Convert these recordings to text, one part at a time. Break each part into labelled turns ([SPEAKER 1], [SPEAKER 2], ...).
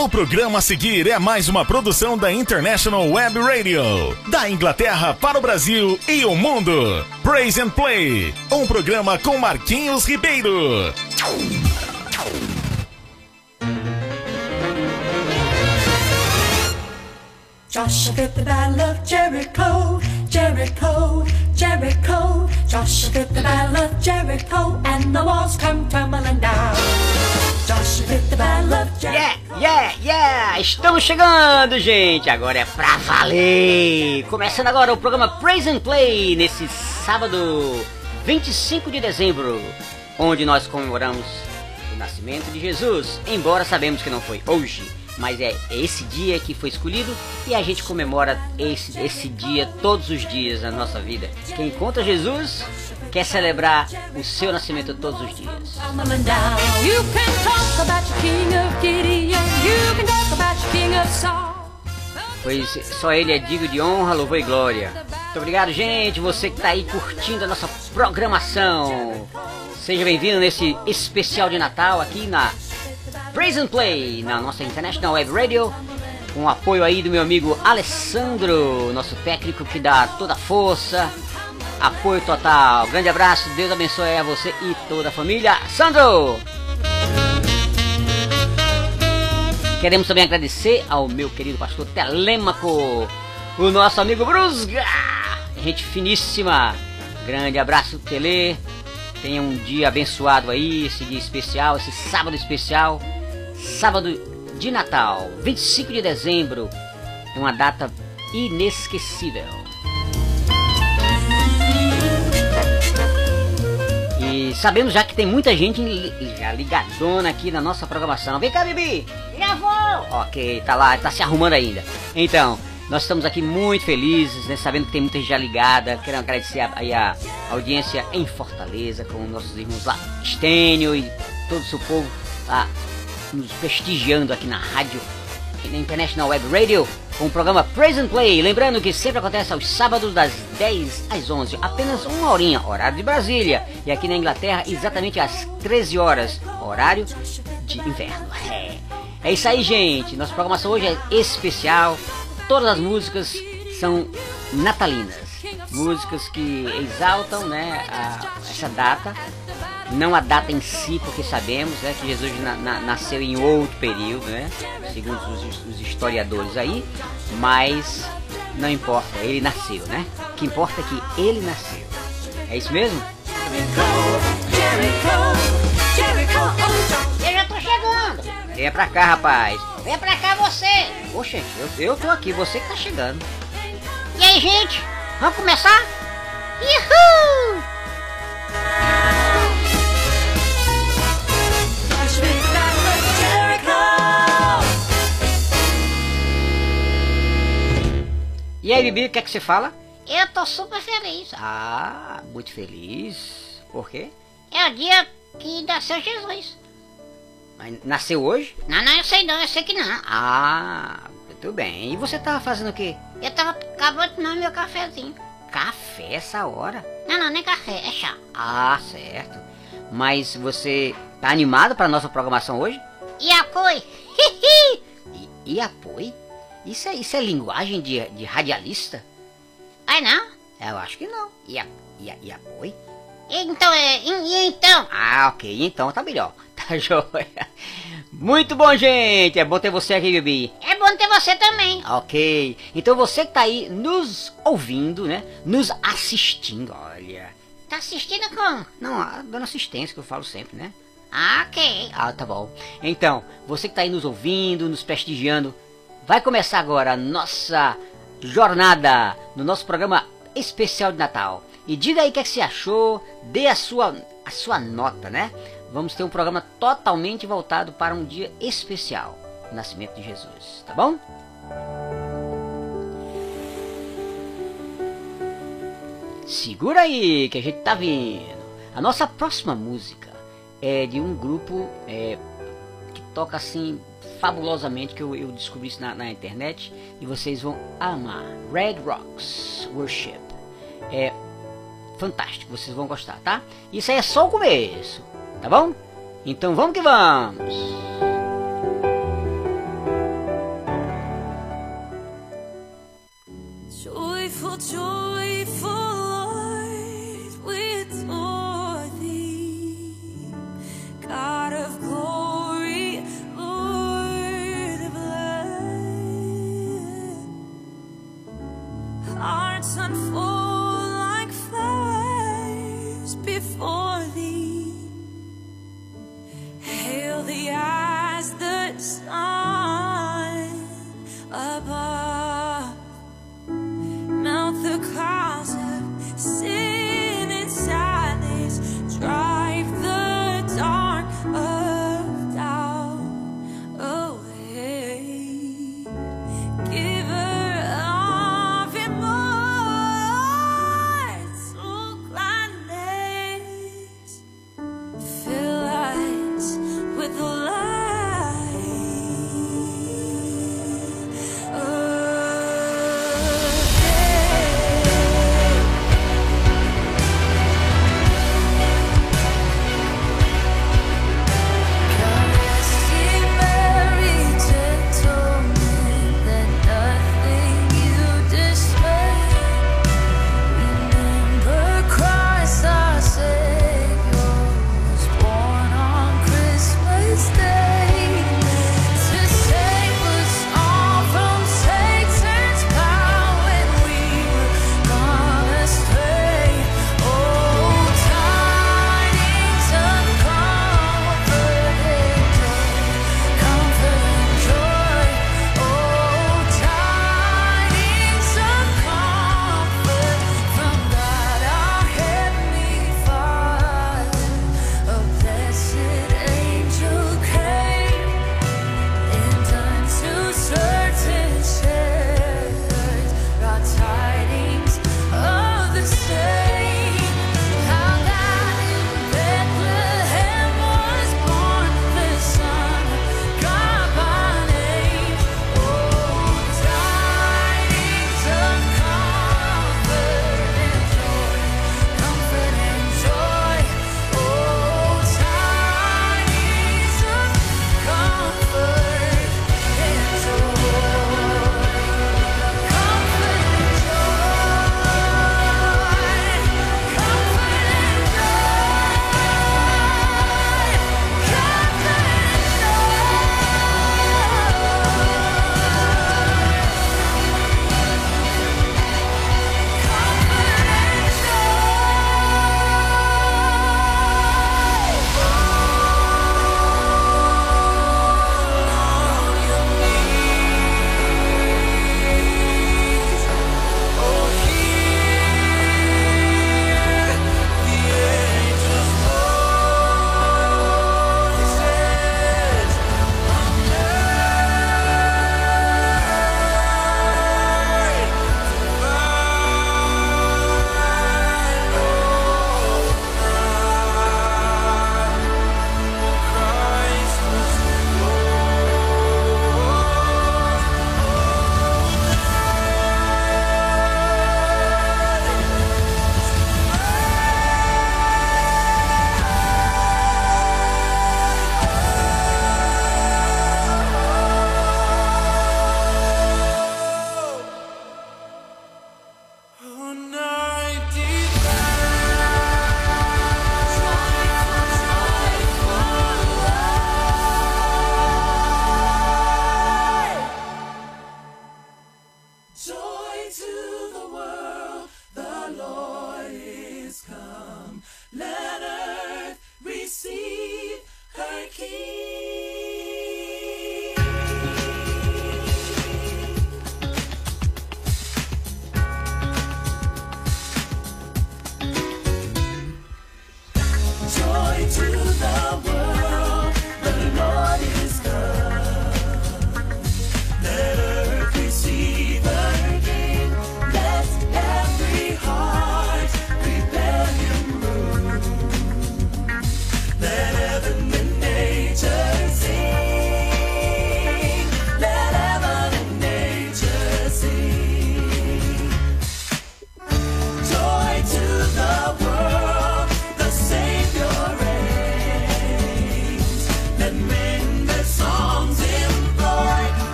[SPEAKER 1] O programa a seguir é mais uma produção da International Web Radio, da Inglaterra para o Brasil e o mundo. Praise and Play, um programa com Marquinhos Ribeiro.
[SPEAKER 2] Joshua fit the battle of Jericho, Jericho, Jericho. Joshua fit the battle of Jericho, and the walls come tumbling down. Joshua fit the battle of Jericho.
[SPEAKER 3] yeah, yeah! Estamos chegando, gente! Agora é pra valer! Começando agora o programa Praise and Play nesse sábado 25 de dezembro, onde nós comemoramos o nascimento de Jesus. Embora sabemos que não foi hoje, mas é esse dia que foi escolhido e a gente comemora esse, esse dia todos os dias na nossa vida. Quem encontra Jesus quer celebrar o seu nascimento todos os dias. Pois só ele é digno de honra, louvor e glória. Muito obrigado, gente, você que está aí curtindo a nossa programação. Seja bem-vindo nesse especial de Natal aqui na Praise and Play, na nossa International Web Radio, com o apoio aí do meu amigo Alessandro, nosso técnico que dá toda a força, apoio total. Grande abraço, Deus abençoe a você e toda a família. Sandro! Queremos também agradecer ao meu querido pastor Telêmaco, o nosso amigo Brusga, gente finíssima. Grande abraço, Tele. Tenha um dia abençoado aí, esse dia especial, esse sábado especial, sábado de Natal, 25 de dezembro. É uma data inesquecível. E sabemos já que tem muita gente já ligadona aqui na nossa programação. Vem cá, Bibi! Já vou! Ok, tá lá, tá se arrumando ainda. Então, nós estamos aqui muito felizes, né? Sabendo que tem muita gente já ligada. Quero agradecer a- aí a audiência em Fortaleza, com nossos irmãos lá, Estênio e todo o seu povo lá nos prestigiando aqui na rádio e na International Web Radio com o programa Praise and Play. Lembrando que sempre acontece aos sábados das 10 às 11, apenas uma horinha, horário de Brasília. E aqui na Inglaterra, exatamente às 13 horas, horário de inverno. É, é isso aí, gente. Nossa programação hoje é especial. Todas as músicas são natalinas. Músicas que exaltam né, a- essa data não a data em si, porque sabemos né, que Jesus na- na- nasceu em outro período, né, segundo os, os historiadores aí, mas não importa, ele nasceu, né? O que importa é que ele nasceu. É isso mesmo?
[SPEAKER 2] Oh,
[SPEAKER 3] Eu já tô chegando. Venha pra cá, rapaz. Venha pra cá você. Poxa, eu, eu tô aqui, você que tá chegando. E aí, gente? Vamos começar? Uhul! E aí, Bibi, o que é que você fala? Eu tô super feliz. Ah, muito feliz. Por quê?
[SPEAKER 4] É o dia que nasceu Jesus.
[SPEAKER 3] Mas nasceu hoje?
[SPEAKER 4] Não, não, eu sei não, eu sei que não.
[SPEAKER 3] Ah, muito bem. E você tava fazendo o quê?
[SPEAKER 4] Eu tava acabando de tomar meu cafezinho.
[SPEAKER 3] Café essa hora?
[SPEAKER 4] Não, não, nem café, é chá.
[SPEAKER 3] Ah, certo. Mas você tá animado para nossa programação hoje?
[SPEAKER 4] E apoio?
[SPEAKER 3] E, e apoio? Isso é, isso é linguagem de, de radialista?
[SPEAKER 4] Ai não?
[SPEAKER 3] Eu acho que não. E, a, e, a, e apoio?
[SPEAKER 4] Então, é, e, então?
[SPEAKER 3] Ah, ok. Então tá melhor. Tá joia. Muito bom, gente. É bom ter você aqui, Bibi.
[SPEAKER 4] É bom ter você também.
[SPEAKER 3] Ok. Então você que tá aí nos ouvindo, né? Nos assistindo, olha.
[SPEAKER 4] Tá assistindo como?
[SPEAKER 3] Não, dando assistência que eu falo sempre, né?
[SPEAKER 4] Ah, ok.
[SPEAKER 3] Ah, tá bom. Então, você que tá aí nos ouvindo, nos prestigiando, vai começar agora a nossa jornada no nosso programa especial de Natal. E diga aí o que, é que você achou, dê a sua, a sua nota, né? Vamos ter um programa totalmente voltado para um dia especial, o nascimento de Jesus, tá bom? Segura aí que a gente tá vindo. A nossa próxima música é de um grupo é, que toca assim fabulosamente que eu, eu descobri isso na, na, internet e vocês vão amar. Red Rocks Worship. É fantástico, vocês vão gostar, tá? Isso aí é só o começo, tá bom? Então vamos que vamos!
[SPEAKER 5] Joyful, joy.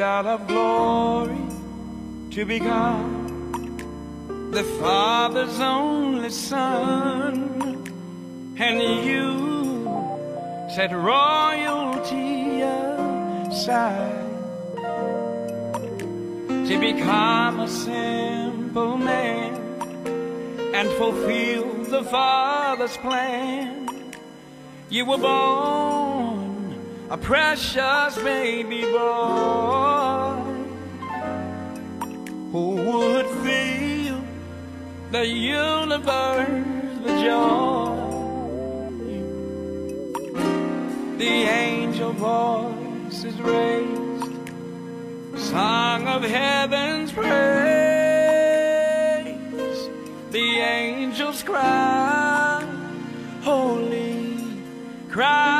[SPEAKER 5] Out of glory to become the Father's only Son, and you set royalty aside to become a simple man and fulfill the Father's plan. You were born a precious baby boy who would fill the universe with joy. The angel voice is raised, song of heaven's praise. The angels cry, holy, cried,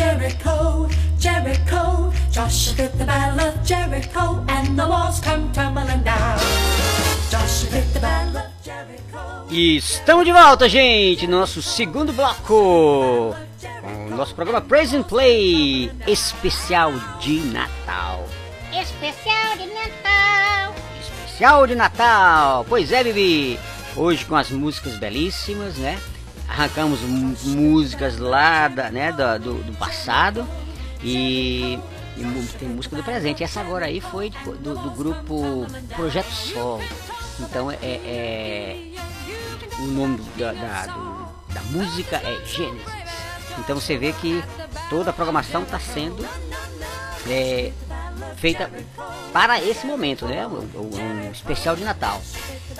[SPEAKER 2] Jericho, Jericho. Joshua fit the battle of Jericho, and the walls come tumbling down. Joshua fit the battle of Jericho.
[SPEAKER 3] E estamos de volta, gente, no nosso segundo bloco. Com o nosso programa Praise and Play especial de Natal.
[SPEAKER 4] Especial de Natal.
[SPEAKER 3] Especial de Natal. Pois é, Bibi. Hoje com as músicas belíssimas, né? Arrancamos músicas lá da, né, do, do passado e, e tem música do presente. Essa agora aí foi de- do, do grupo Projeto Sol. Então é, é- o nome da, da- do- da música é Gênesis. Então você vê que toda a programação está sendo é, feita para esse momento, né? Um, um especial de Natal.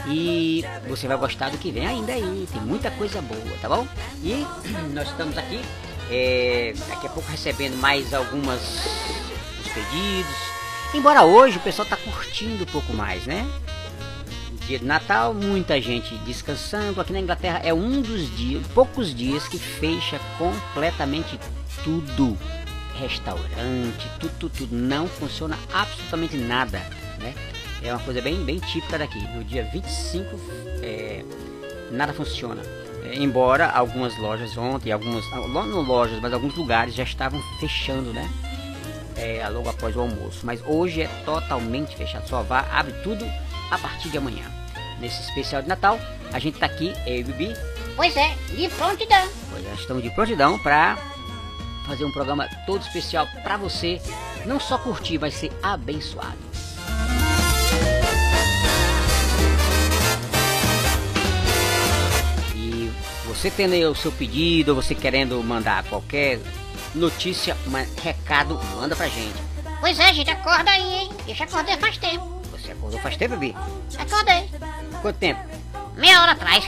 [SPEAKER 3] E você vai gostar do que vem ainda aí, tem muita coisa boa, tá bom? E nós estamos aqui É, daqui a pouco recebendo mais algumas os pedidos. Embora hoje o pessoal tá curtindo um pouco mais, né? Dia de Natal, muita gente descansando. Aqui na Inglaterra é um dos dias, poucos dias que fecha completamente tudo. Restaurante, tudo, tudo, tudo. Não funciona absolutamente nada, né? É uma coisa bem, bem típica daqui. No dia 25, é, nada funciona. É, embora algumas lojas ontem, algumas, não lojas, mas alguns lugares já estavam fechando, né? É, logo após o almoço. Mas hoje é totalmente fechado. Só vai, abre tudo a partir de amanhã. Nesse especial de Natal, a gente tá aqui, eu e o Bibi.
[SPEAKER 4] Pois é, de prontidão.
[SPEAKER 3] Pois é, estamos de prontidão para fazer um programa todo especial para você. Não só curtir, mas ser abençoado. E você tendo aí o seu pedido, você querendo mandar qualquer notícia, um recado, manda pra gente.
[SPEAKER 4] Pois é, gente, acorda aí, hein? Eu já acordei faz tempo.
[SPEAKER 3] Você acordou faz tempo, Bibi?
[SPEAKER 4] Acordei.
[SPEAKER 3] Quanto tempo?
[SPEAKER 4] Meia hora atrás.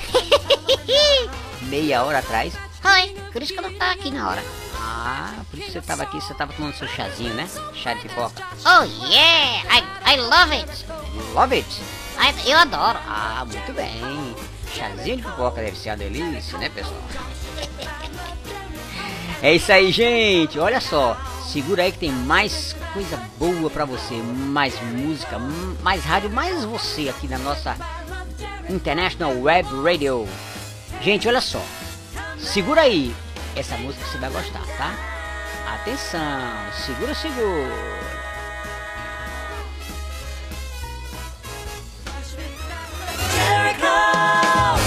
[SPEAKER 3] Meia hora atrás.
[SPEAKER 4] Foi, por isso que eu não tava aqui na hora.
[SPEAKER 3] Ah, por isso que você tava aqui, você tava tomando seu chazinho, né? Chá de pipoca.
[SPEAKER 4] Oh yeah, I, I love it.
[SPEAKER 3] You love it?
[SPEAKER 4] I, eu adoro.
[SPEAKER 3] Ah, muito bem. Chazinho de pipoca deve ser uma delícia, né, pessoal? É isso aí, gente. Olha só. Segura aí que tem mais coisa boa pra você. Mais música, mais rádio, mais você aqui na nossa International Web Radio. Gente, olha só. Segura aí. Essa música você vai gostar, tá? Atenção. Segura, segura.
[SPEAKER 1] I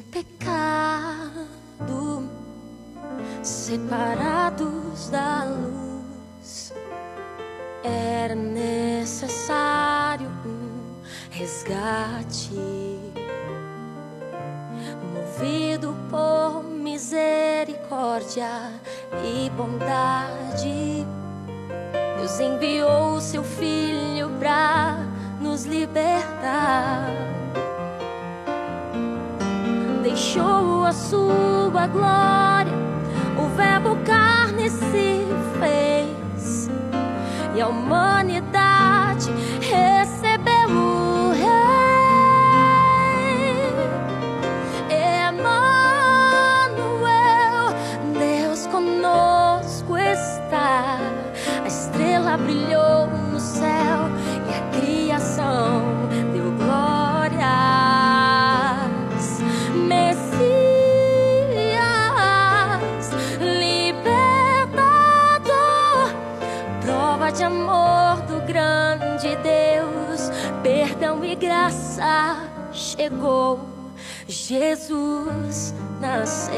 [SPEAKER 6] presos no humanidade. recebeu chegou. Jesus nasceu.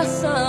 [SPEAKER 7] graça.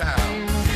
[SPEAKER 7] A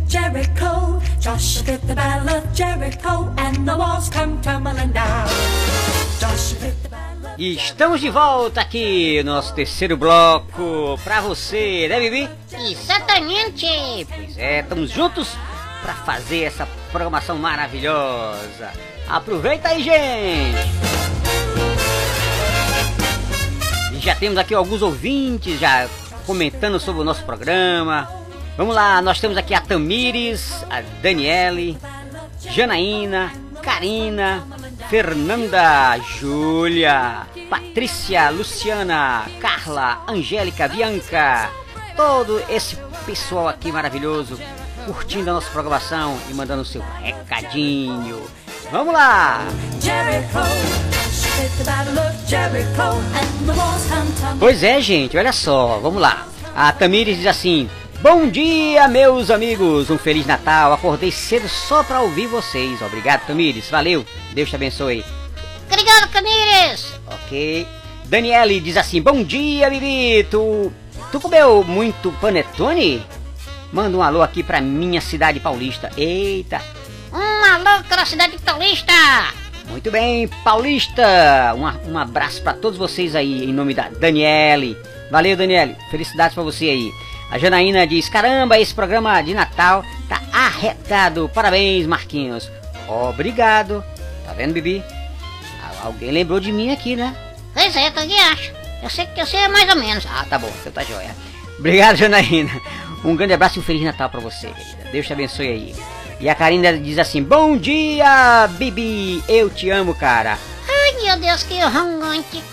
[SPEAKER 2] Jericho. Joshua fit the battle of Jericho, and the walls come tumbling down. Joshua fit the battle
[SPEAKER 3] E estamos de volta aqui no nosso terceiro bloco pra você, né, Bibi?
[SPEAKER 4] Exatamente.
[SPEAKER 3] Pois é, estamos juntos pra fazer essa programação maravilhosa. Aproveita aí, gente! E já temos aqui alguns ouvintes já comentando sobre o nosso programa. Vamos lá, nós temos aqui a Tamires, a Daniele, Janaína, Karina, Fernanda, Júlia, Patrícia, Luciana, Carla, Angélica, Bianca, todo esse pessoal aqui maravilhoso curtindo a nossa programação e mandando o seu recadinho. Vamos lá! Pois é, gente, olha só, vamos lá. A Tamires diz assim: Bom dia, meus amigos, um Feliz Natal. Acordei cedo só pra ouvir vocês. Obrigado, Tamires, valeu, Deus te abençoe.
[SPEAKER 4] Obrigado, Camires.
[SPEAKER 3] Ok. Daniele diz assim: Bom dia, Bibi. Tu, comeu muito panetone? Manda um alô aqui pra minha cidade paulista. Eita,
[SPEAKER 4] Um alô para a cidade paulista.
[SPEAKER 3] muito bem, paulista. Um, um abraço pra todos vocês aí, em nome da Daniele. Valeu, Daniele. Felicidades pra você aí. A Janaína diz: Caramba, esse programa de Natal tá arretado. Parabéns, Marquinhos. Obrigado. Tá vendo, Bibi? Al- Alguém lembrou de mim aqui, né?
[SPEAKER 4] Pois é, também acho. Eu sei que eu sei mais ou menos.
[SPEAKER 3] Ah, tá bom, então tá joia. Obrigado, Janaína. Um grande abraço e um Feliz Natal pra você, querida. Deus te abençoe aí. E a Karina diz assim: Bom dia, Bibi. Eu te amo, cara.
[SPEAKER 4] Ai, meu Deus, que arrogante.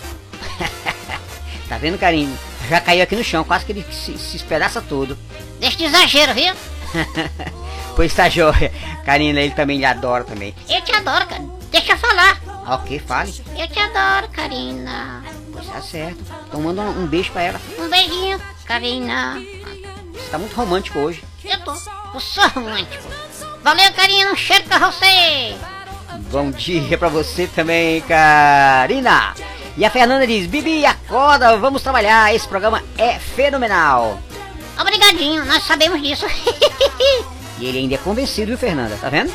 [SPEAKER 3] Tá vendo, Karine? Já caiu aqui no chão, quase que ele se, se espedaça todo.
[SPEAKER 4] Deixa de exagero, viu?
[SPEAKER 3] pois tá joia. Karina, ele também lhe adora também.
[SPEAKER 4] Eu te adoro, cara. Deixa eu falar.
[SPEAKER 3] Ok, fale.
[SPEAKER 4] Eu te adoro, Karina.
[SPEAKER 3] Pois tá certo. Então manda um, um beijo pra ela.
[SPEAKER 4] Um beijinho, Karina.
[SPEAKER 3] Você tá muito romântico hoje.
[SPEAKER 4] Eu tô. Eu sou romântico. Valeu, Karina. Um cheiro pra você.
[SPEAKER 3] Bom dia pra você também, Karina. E a Fernanda diz: Bibi, acorda, vamos trabalhar. Esse programa é fenomenal.
[SPEAKER 4] Obrigadinho, nós sabemos disso.
[SPEAKER 3] E ele ainda é convencido, viu, Fernanda? Tá vendo?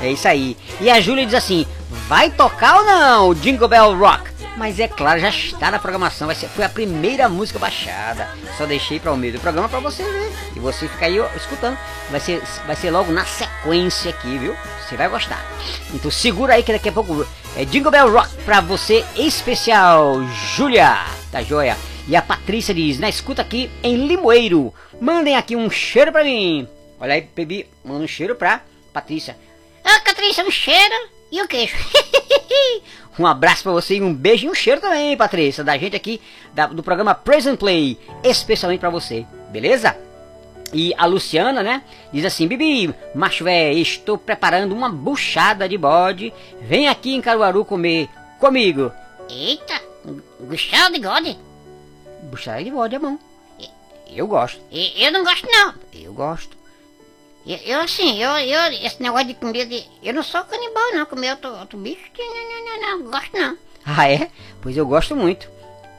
[SPEAKER 3] É isso aí. E a Júlia diz assim: vai tocar ou não o Jingle Bell Rock? Mas é claro, já está na programação. Vai ser, foi a primeira música baixada. Só deixei para o meio do programa para você ver. E você fica aí ó, escutando. Vai ser, vai ser logo na sequência aqui, viu? Você vai gostar. Então segura aí que daqui a pouco é Jingle Bell Rock pra você especial, Júlia. Tá joia? E a Patrícia diz: na escuta aqui em Limoeiro. Mandem aqui um cheiro pra mim. Olha aí, Bebi, manda um cheiro pra Patrícia.
[SPEAKER 4] Ah, Patrícia, um cheiro e um queijo.
[SPEAKER 3] Um abraço pra você e um beijo e um cheiro também, Patrícia, da gente aqui da- do programa Present Play, especialmente pra você, beleza? E a Luciana, né, diz assim: Bibi, macho estou preparando uma buchada de bode. Vem aqui em Caruaru comer comigo.
[SPEAKER 4] Eita, gostado de gode?
[SPEAKER 3] Buchada de bode é bom. Eu gosto.
[SPEAKER 4] Eu não gosto, não.
[SPEAKER 3] Eu gosto.
[SPEAKER 4] Eu, eu, assim, eu, eu, esse negócio de comida, de- eu não sou canibal, não. Comer outro, outro bicho, não, não, não, não gosto, não.
[SPEAKER 3] Ah, é? Pois eu gosto muito.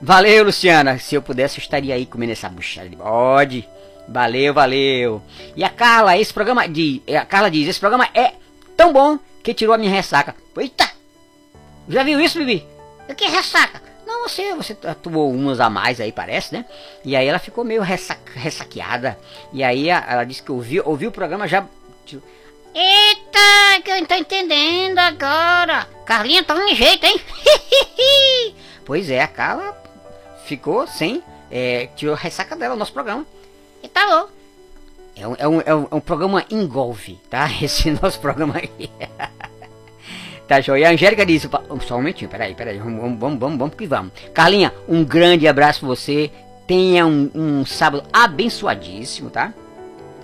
[SPEAKER 3] Valeu, Luciana. Se eu pudesse, eu estaria aí comendo essa buchada de bode. Valeu, valeu. E a Carla, esse programa diz, a Carla diz, esse programa é tão bom que tirou a minha ressaca. Eita! Já viu isso, Bibi?
[SPEAKER 4] O que é ressaca?
[SPEAKER 3] Não, você, você tomou umas a mais aí, parece, né? E aí ela ficou meio ressa, ressaqueada. E aí ela disse que ouviu, ouviu o programa já.
[SPEAKER 4] Eita, que eu não tô entendendo agora. Carlinha tá um jeito, hein?
[SPEAKER 3] Pois é, a Carla ficou sem. É, tirou a ressaca dela, o nosso programa.
[SPEAKER 4] E tá bom.
[SPEAKER 3] É um, é um, é um, é um programa engolve, tá? Esse nosso programa aqui. tá joia. E a Angélica disse, "Pa- só um momentinho, peraí, peraí, vamos, vamos, vamos, vamos, vamos que vamos. Carlinha, um grande abraço pra você. Tenha um, um sábado abençoadíssimo, tá?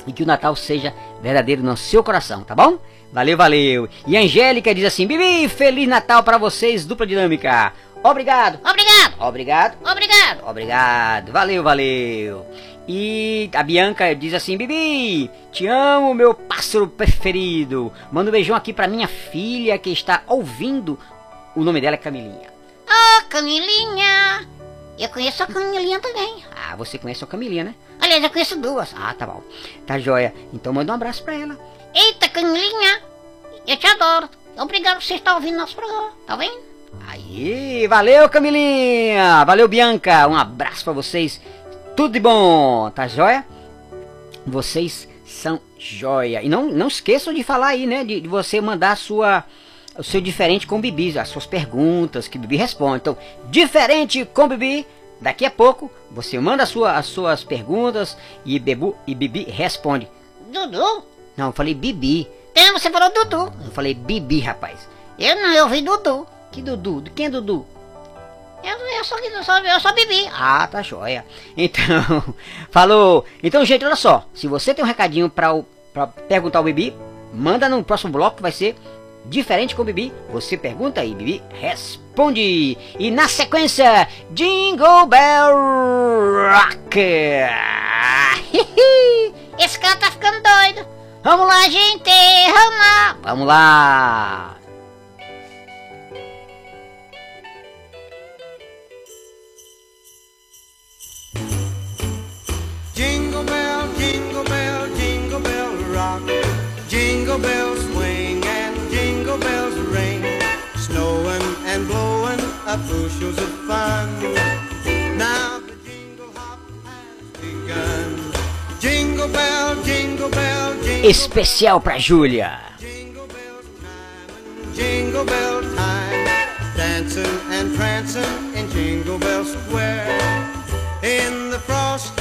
[SPEAKER 3] E que o Natal seja verdadeiro no seu coração, tá bom? Valeu, valeu. E a Angélica diz assim: Bibi, Feliz Natal para vocês, dupla dinâmica. Obrigado.
[SPEAKER 4] Obrigado.
[SPEAKER 3] Obrigado.
[SPEAKER 4] Obrigado.
[SPEAKER 3] Obrigado. Valeu, valeu. E a Bianca diz assim: Bibi, te amo, meu pássaro preferido. Manda um beijão aqui pra minha filha que está ouvindo. O nome dela é Camilinha.
[SPEAKER 4] Ô, Camilinha. Eu conheço a Camilinha também.
[SPEAKER 3] Ah, você conhece a Camilinha, né?
[SPEAKER 4] Aliás, eu conheço duas.
[SPEAKER 3] Ah, tá bom. Tá joia. Então manda um abraço pra ela.
[SPEAKER 4] Eita, Camilinha. Eu te adoro. Obrigado por você estar ouvindo nosso programa. Tá vendo?
[SPEAKER 3] Aí, valeu Camilinha, valeu Bianca, um abraço pra vocês, tudo de bom, tá joia? Vocês são joia. E não, não esqueçam de falar aí, né, de, de você mandar sua, o seu diferente com Bibi, as suas perguntas que Bibi responde. Então, diferente com Bibi, daqui a pouco você manda sua, as suas perguntas e, Bebu, e Bibi responde.
[SPEAKER 4] Dudu?
[SPEAKER 3] Não, eu falei Bibi.
[SPEAKER 4] Então, você falou Dudu.
[SPEAKER 3] Eu falei Bibi, rapaz.
[SPEAKER 4] Eu não, eu ouvi Dudu.
[SPEAKER 3] Que Dudu? De quem é Dudu?
[SPEAKER 4] Eu, eu, só, eu, só, eu só bebi.
[SPEAKER 3] Ah, tá joia. Então, falou. Então, gente, olha só. Se você tem um recadinho pra, o- pra perguntar ao Bibi, manda no próximo bloco que vai ser diferente com o Bibi. Você pergunta e Bibi responde. E na sequência, Jingle Bell Rock.
[SPEAKER 4] Esse cara tá ficando doido. Vamos lá, gente. Vamos lá.
[SPEAKER 3] Vamos lá.
[SPEAKER 8] Jingle bell, jingle bell, jingle bell rock. Jingle bells swing and jingle bells ring. Snowing and blowing up bushels of fun. Now the jingle hop has begun. Jingle bell, jingle bell, jingle
[SPEAKER 3] Especial pra Júlia.
[SPEAKER 8] Jingle bell time, dancing and prancing in Jingle Bell Square. In the frosty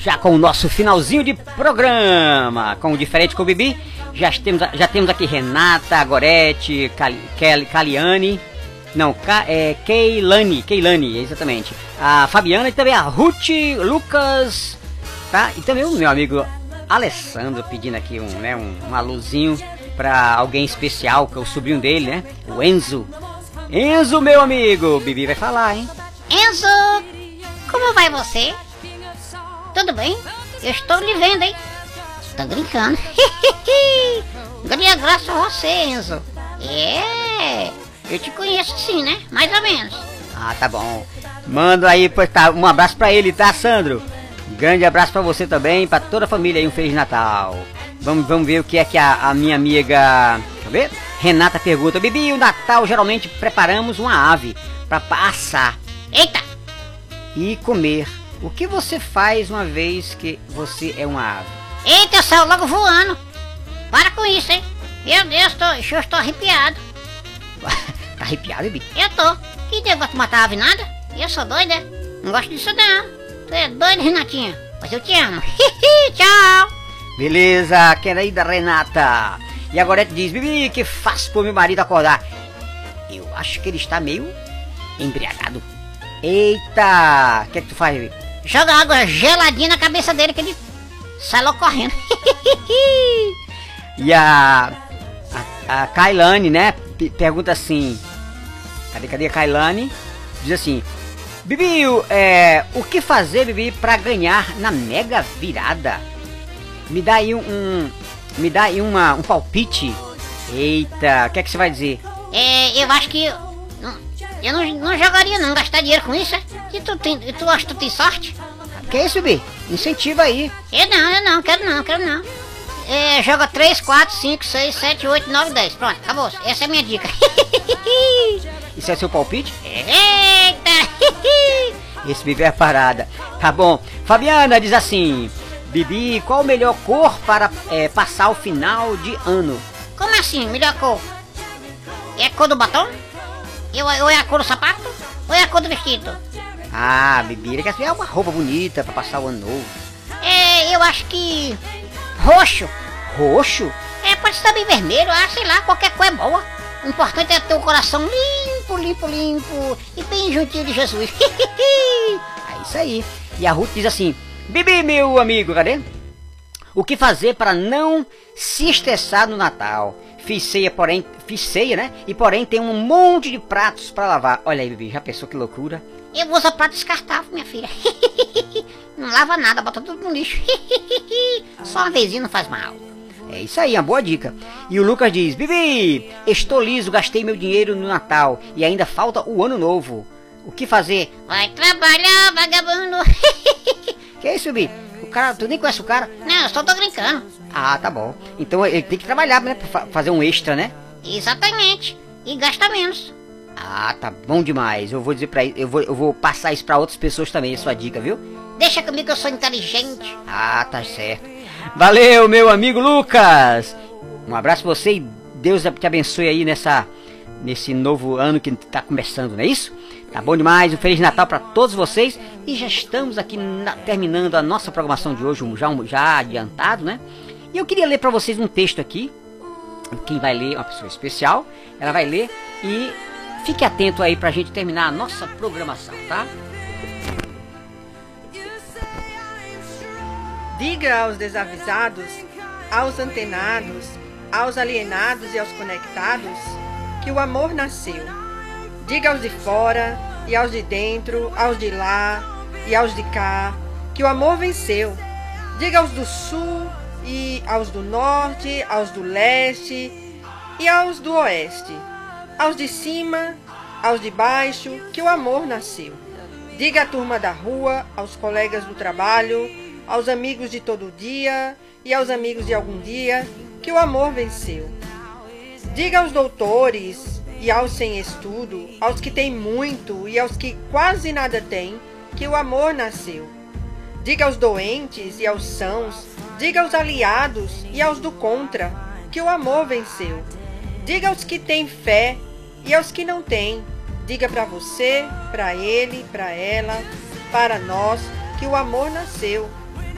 [SPEAKER 3] Já com o nosso finalzinho de programa, com o Diferente com o Bibi. Já temos, já temos aqui Renata, Gorete, Kelly- Caliane, não, é, Keilane, Keilane, exatamente. A Fabiana e também a Ruth, Lucas, tá? E também o meu amigo Alessandro pedindo aqui um, né, um, um alôzinho pra alguém especial, que é o sobrinho dele, né? O Enzo. Enzo, meu amigo, o Bibi vai falar, hein?
[SPEAKER 4] Enzo, como vai você? Tudo bem? Eu estou lhe vendo, hein? Tá brincando. Ganhei graça a você, Enzo. É, eu te conheço sim, né? Mais ou menos.
[SPEAKER 3] Ah, tá bom. Manda aí, pois tá, um abraço pra ele, tá, Sandro? Grande abraço pra você também, pra toda a família aí, um Feliz Natal. Vamos, vamos ver o que é que a, a minha amiga. Deixa eu ver? Renata pergunta: Bibi, o Natal geralmente preparamos uma ave pra assar.
[SPEAKER 4] Eita!
[SPEAKER 3] E comer. O que você faz uma vez que você é uma ave?
[SPEAKER 4] Eita, eu saio logo voando. Para com isso, hein? Meu Deus, tô, eu estou arrepiado.
[SPEAKER 3] Tá arrepiado, Bibi?
[SPEAKER 4] Eu tô. Que negócio de matar ave nada? Eu sou doida, é? Não gosto disso não. Tu é doido, Renatinha? Mas eu te amo. Tchau.
[SPEAKER 3] Beleza, querida Renata. E agora ele diz, Bibi, que faço pro meu marido acordar? Eu acho que ele está meio embriagado. Eita! O que é que tu faz, Bibi?
[SPEAKER 4] Joga água geladinha na cabeça dele que ele sai logo correndo.
[SPEAKER 3] E a. A, a Kailane, né? pe- Pergunta assim. Cadê, cadê a Kailane? Diz assim. Bibi, é, o que fazer, Bibi, pra ganhar na mega virada? Me dá aí um. um- me dá aí uma, um palpite. Eita, o que é que você vai dizer?
[SPEAKER 4] É, eu acho que. Eu não, não jogaria não, gastar dinheiro com isso, é? E tu, tem, tu acha que tu tem sorte?
[SPEAKER 3] Que isso, Bibi? Incentiva aí.
[SPEAKER 4] Eu não, eu não, quero não, quero não. É, joga 3, 4, 5, 6, 7, 8, 9, 10. Pronto, acabou. Essa é a minha dica.
[SPEAKER 3] Isso é seu palpite?
[SPEAKER 4] Eita!
[SPEAKER 3] Esse Bibi é parada. Tá bom. Fabiana diz assim: Bibi, qual a melhor cor para é, passar o final de ano?
[SPEAKER 4] Como assim, melhor cor? É a cor do batom? Eu, ou é a cor do sapato? Ou é a cor do vestido?
[SPEAKER 3] Ah, ele quer ver uma roupa bonita para passar o ano novo.
[SPEAKER 4] É, eu acho que. Roxo.
[SPEAKER 3] Roxo?
[SPEAKER 4] É, pode ser também vermelho, ah, sei lá, qualquer cor é boa. O importante é ter o coração limpo, limpo, limpo e bem juntinho de Jesus.
[SPEAKER 3] É isso aí. E a Ruth diz assim: Bibi, meu amigo, cadê? O que fazer para não se estressar no Natal? Fiz ceia, porém, fiz ceia, né? E porém tem um monte de pratos para lavar. Olha aí, Bibi, já pensou que loucura?
[SPEAKER 4] Eu uso prato descartável, minha filha. Não lava nada, bota tudo no lixo. Só uma vezinha não faz mal.
[SPEAKER 3] É isso aí, uma boa dica. E o Lucas diz: Bibi, estou liso, gastei meu dinheiro no Natal e ainda falta o ano novo. O que fazer?
[SPEAKER 4] Vai trabalhar, vagabundo.
[SPEAKER 3] Que é isso, Bibi? Cara, tu nem conhece o cara?
[SPEAKER 4] Não, eu só tô brincando.
[SPEAKER 3] Ah, tá bom. Então ele tem que trabalhar, né? Pra fa- fazer um extra, né?
[SPEAKER 4] Exatamente. E gasta menos.
[SPEAKER 3] Ah, tá bom demais. Eu vou dizer pra eu vou, eu vou passar isso pra outras pessoas também, a sua dica, viu?
[SPEAKER 4] Deixa comigo que eu sou inteligente.
[SPEAKER 3] Ah, tá certo. Valeu, meu amigo Lucas. Um abraço pra você e Deus te abençoe aí nessa nesse novo ano que tá começando, não é isso? Tá bom demais. Um feliz Natal pra todos vocês e já estamos aqui na- terminando a nossa programação de hoje, já já adiantado, né? E eu queria ler pra vocês um texto aqui. Quem vai ler é uma pessoa especial. Ela vai ler e fique atento aí pra gente terminar a nossa programação, tá?
[SPEAKER 9] Diga aos desavisados, aos antenados, aos alienados e aos conectados que o amor nasceu. Diga aos de fora e aos de dentro, aos de lá e aos de cá, que o amor venceu. Diga aos do sul e aos do norte, aos do leste e aos do oeste, aos de cima, aos de baixo, que o amor nasceu. Diga à turma da rua, aos colegas do trabalho, aos amigos de todo dia e aos amigos de algum dia, que o amor venceu. Diga aos doutores e aos sem estudo, aos que têm muito e aos que quase nada têm, que o amor nasceu. Diga aos doentes e aos sãos, diga aos aliados e aos do contra, que o amor venceu. Diga aos que têm fé e aos que não têm. Diga para você, para ele, para ela, para nós que o amor nasceu.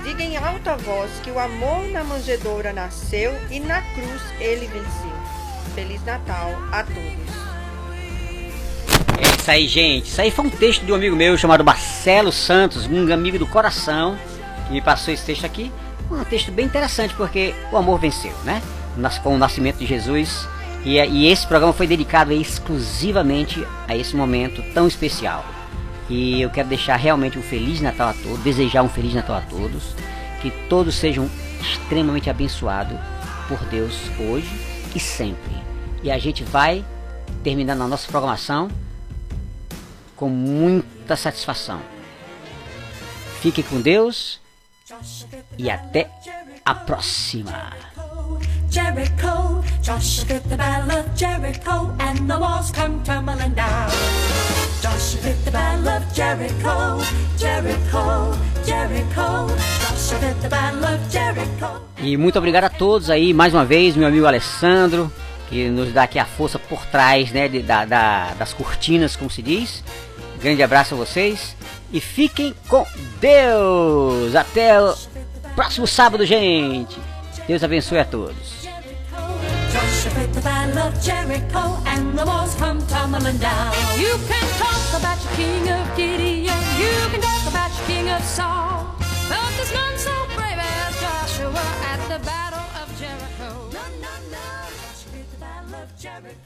[SPEAKER 9] Diga em alta voz que o amor na manjedoura nasceu e na cruz ele venceu. Feliz Natal a todos.
[SPEAKER 3] É isso aí, gente. Isso aí foi um texto de um amigo meu chamado Marcelo Santos, um amigo do coração, que me passou esse texto aqui. Um texto bem interessante, porque o amor venceu, né? Com o nascimento de Jesus. E, e esse programa foi dedicado exclusivamente a esse momento tão especial. E eu quero deixar realmente um Feliz Natal a todos, desejar um Feliz Natal a todos. Que todos sejam extremamente abençoados por Deus hoje e sempre. E a gente vai terminando a nossa programação com muita satisfação. Fique com Deus e até a próxima.
[SPEAKER 2] Jericho, Joshua did the battle of Jericho, and the walls come tumbling down. Joshua did the battle of Jericho, Jericho, Jericho. Joshua did the battle of Jericho.
[SPEAKER 3] E muito obrigado a todos aí, mais uma vez, meu amigo Alessandro, que nos dá aqui a força por trás né, de- da- da- das cortinas, como se diz. Grande abraço a vocês e fiquem com Deus! Até o próximo sábado, gente! Deus abençoe a todos.
[SPEAKER 2] Did the battle of Jericho, and the walls come tumbling down.
[SPEAKER 7] You can talk about your king of Gideon. You can talk about your king of Saul. But there's none so brave as Joshua at the battle of Jericho.
[SPEAKER 2] No, no, no. Joshua the battle of Jericho.